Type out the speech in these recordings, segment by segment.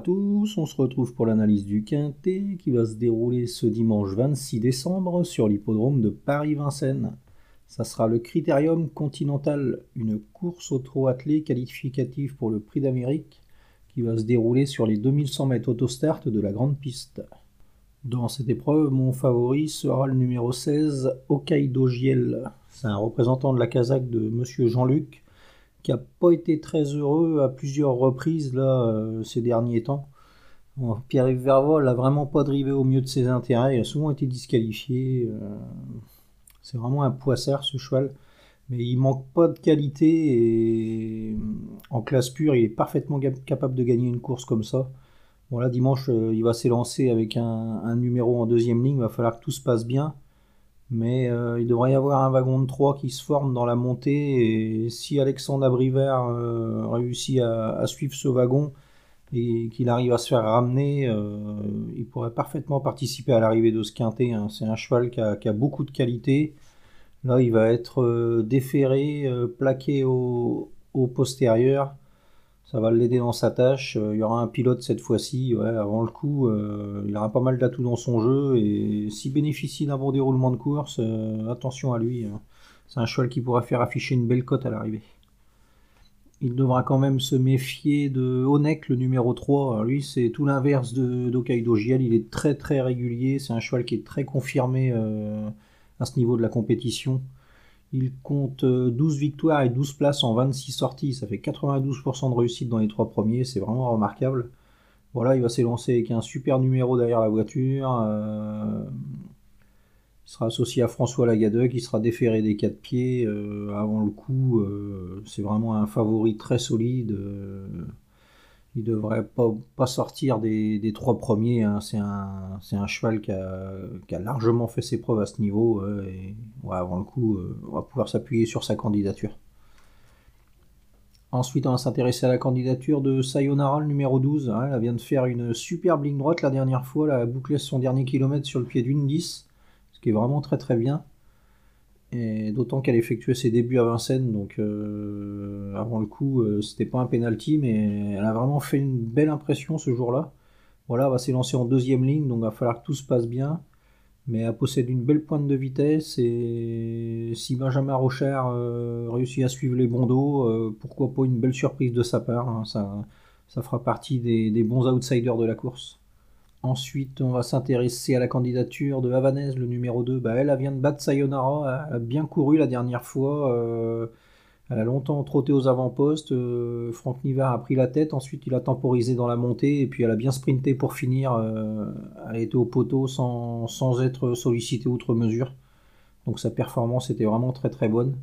tous, on se retrouve pour l'analyse du Quintet qui va se dérouler ce dimanche 26 décembre sur l'hippodrome de Paris-Vincennes. Ça sera le Critérium Continental, une course au trot attelé qualificative pour le Prix d'Amérique qui va se dérouler sur les 2100 mètres autostart de la grande piste. Dans cette épreuve, mon favori sera le numéro 16, Hokkaido Giel. C'est un représentant de la casaque de Monsieur Jean-Luc qui n'a pas été très heureux à plusieurs reprises là euh, ces derniers temps. Pierre-Yves Vervol n'a vraiment pas drivé au mieux de ses intérêts, il a souvent été disqualifié. Euh, c'est vraiment un poissard ce cheval, mais il manque pas de qualité et en classe pure, il est parfaitement capable de gagner une course comme ça. Bon dimanche, euh, il va s'élancer avec un, un, numéro en deuxième ligne, il va falloir que tout se passe bien. Mais euh, il devrait y avoir un wagon de 3 qui se forme dans la montée. Et si Alexandre Abrivert euh, réussit à, suivre ce wagon et qu'il arrive à se faire ramener, euh, il pourrait parfaitement participer à l'arrivée de ce quintet. Hein. C'est un cheval qui a, beaucoup de qualité. Là, il va être déféré, plaqué au postérieur ça va l'aider dans sa tâche. Euh, il y aura un pilote cette fois-ci. avant le coup, euh, il aura pas mal d'atouts dans son jeu. Et s'il bénéficie d'un bon déroulement de course, euh, attention à lui. Hein. C'est un cheval qui pourra faire afficher une belle cote à l'arrivée. Il devra quand même se méfier de Onek, le numéro 3. lui, c'est tout l'inverse d'Okaido Giel. Il est très très régulier. C'est un cheval qui est très confirmé à ce niveau de la compétition. Il compte 12 euh, victoires et 12 places en 26 sorties. Ça fait 92% de réussite dans les trois premiers. C'est vraiment remarquable. Voilà, il va s'élancer avec un super numéro derrière la voiture. Euh, il sera associé à François Lagadec. Il sera déféré des quatre pieds euh, avant le coup. c'est vraiment un favori très solide il devrait pas, sortir des, trois premiers. Hein. C'est un, cheval qui a, largement fait ses preuves à ce niveau. et avant le coup, euh, on va pouvoir s'appuyer sur sa candidature. Ensuite, on va s'intéresser à la candidature de Sayonara, le numéro 12. Hein. elle vient de faire une superbe ligne droite la dernière fois. Elle a bouclé son dernier kilomètre sur le pied d'une 10, ce qui est vraiment très très bien. D'autant qu'elle effectuait ses débuts à Vincennes, donc euh, avant le coup, euh, c'était pas un penalty, mais elle a vraiment fait une belle impression ce jour-là. Voilà, elle va s'élancer en deuxième ligne, donc il va falloir que tout se passe bien. Mais elle possède une belle pointe de vitesse et si Benjamin Rocher euh, réussit à suivre les bons dos, pourquoi pas une belle surprise de sa part. Hein. ça fera partie des bons outsiders de la course. Ensuite, on va s'intéresser à la candidature de Havanaise, le numéro 2. Bah, elle, vient de battre Sayonara. Elle a bien couru la dernière fois. Euh, elle a longtemps trotté aux avant-postes. Euh, Franck Nivard a pris la tête. Ensuite, il a temporisé dans la montée. Et puis, elle a bien sprinté pour finir. Euh, elle a été au poteau sans, sans être sollicitée outre mesure. Donc, sa performance était vraiment très très bonne.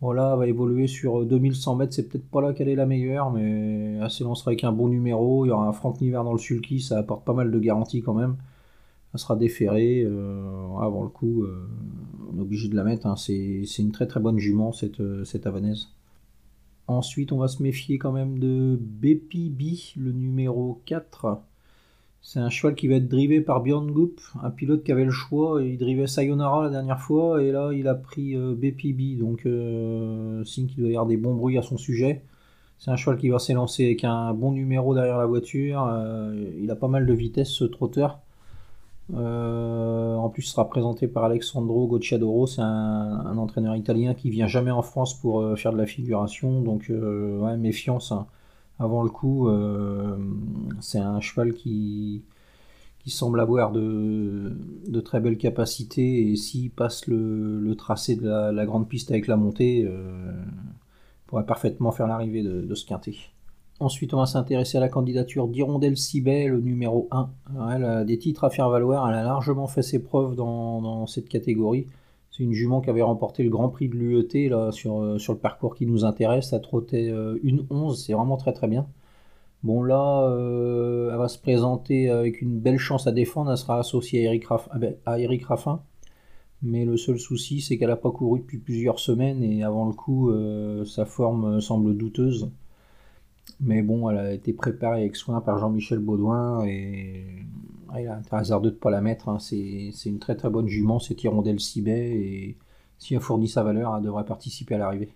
Voilà, elle va évoluer sur 2100 euh, mètres, c'est peut-être pas là qu'elle est la meilleure, mais elle s'élancera avec un bon numéro. Il y aura un Franck Niver dans le sulky, ça apporte pas mal de garanties quand même. Elle sera déférée. Euh, avant le coup, euh, on est obligé de la mettre. Hein. C'est une très très bonne jument, cette, cette. Ensuite, on va se méfier quand même de BPB, le numéro 4. C'est un cheval qui va être drivé par Björn Goop, un pilote qui avait le choix. Il drivait Sayonara la dernière fois et là il a pris euh, BPB, donc euh, signe qu'il doit y avoir des bons bruits à son sujet. C'est un cheval qui va s'élancer avec un bon numéro derrière la voiture. Euh, il a pas mal de vitesse ce trotteur. en plus, il sera présenté par Alexandro Gocciadoro. C'est un, entraîneur italien qui vient jamais en France pour faire de la figuration. Donc, méfiance. Hein avant le coup. Euh, c'est un cheval qui, qui semble avoir de, de, très belles capacités et s'il passe le, tracé de la, grande piste avec la montée, euh, pourrait parfaitement faire l'arrivée de, ce quintet. Ensuite, on va s'intéresser à la candidature d'Hirondelle Sibet, le numéro 1. Elle a des titres à faire valoir, elle a largement fait ses preuves dans cette catégorie. C'est une jument qui avait remporté le Grand Prix de l'UET là, sur, euh, sur le parcours qui nous intéresse. Ça trottait euh, une 11, c'est vraiment très très bien. Bon là, euh, elle va se présenter avec une belle chance à défendre. Elle sera associée à Eric, à Eric Raffin. Mais le seul souci, c'est qu'elle n'a pas couru depuis plusieurs semaines et avant le coup, sa forme semble douteuse. Mais bon, elle a été préparée avec soin par Jean-Michel Baudouin et il a un hasardeux de ne pas la mettre. Hein. C'est une très très bonne jument, c'est Hirondelle Cibet et si elle fournit sa valeur, elle devrait participer à l'arrivée.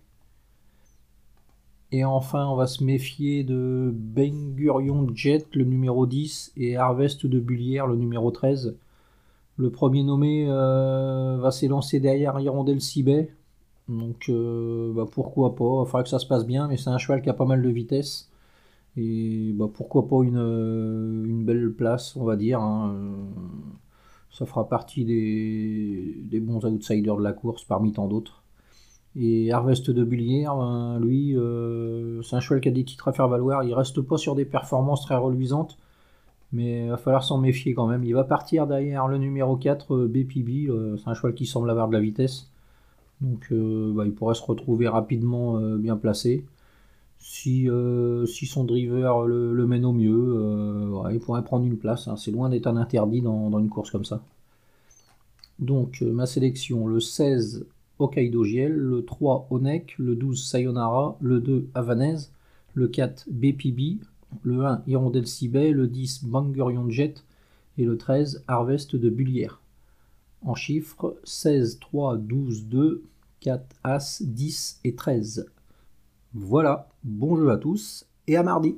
Et enfin, on va se méfier de Bengurion Jet, le numéro 10, et Harvest de Bullière, le numéro 13. Le premier nommé euh, va s'élancer derrière Hirondelle Cibet. Donc euh, bah, pourquoi pas, il faudra que ça se passe bien, mais c'est un cheval qui a pas mal de vitesse. Et bah, pourquoi pas une, une, belle place, on va dire. Hein. Ça fera partie des, bons outsiders de la course parmi tant d'autres. Et Harvest de Bullière, ben, lui, euh, c'est un cheval qui a des titres à faire valoir. Il reste pas sur des performances très reluisantes, mais il va falloir s'en méfier quand même. Il va partir derrière le numéro 4, euh, BPB. Euh, c'est un cheval qui semble avoir de la vitesse. Donc bah, il pourrait se retrouver rapidement bien placé. Si, si son driver le, mène au mieux, il pourrait prendre une place. Hein. C'est loin d'être un interdit dans, une course comme ça. Donc ma sélection, le 16 Hokkaido Giel, le 3 Onek, le 12 Sayonara, le 2 Havanaise, le 4 BPB, le 1 Hirondelle Sibet, le 10 Bangurion Jet et le 13 Harvest de Bullière. En chiffres 16, 3, 12, 2, 4 As, 10 et 13. Voilà, bon jeu à tous et à mardi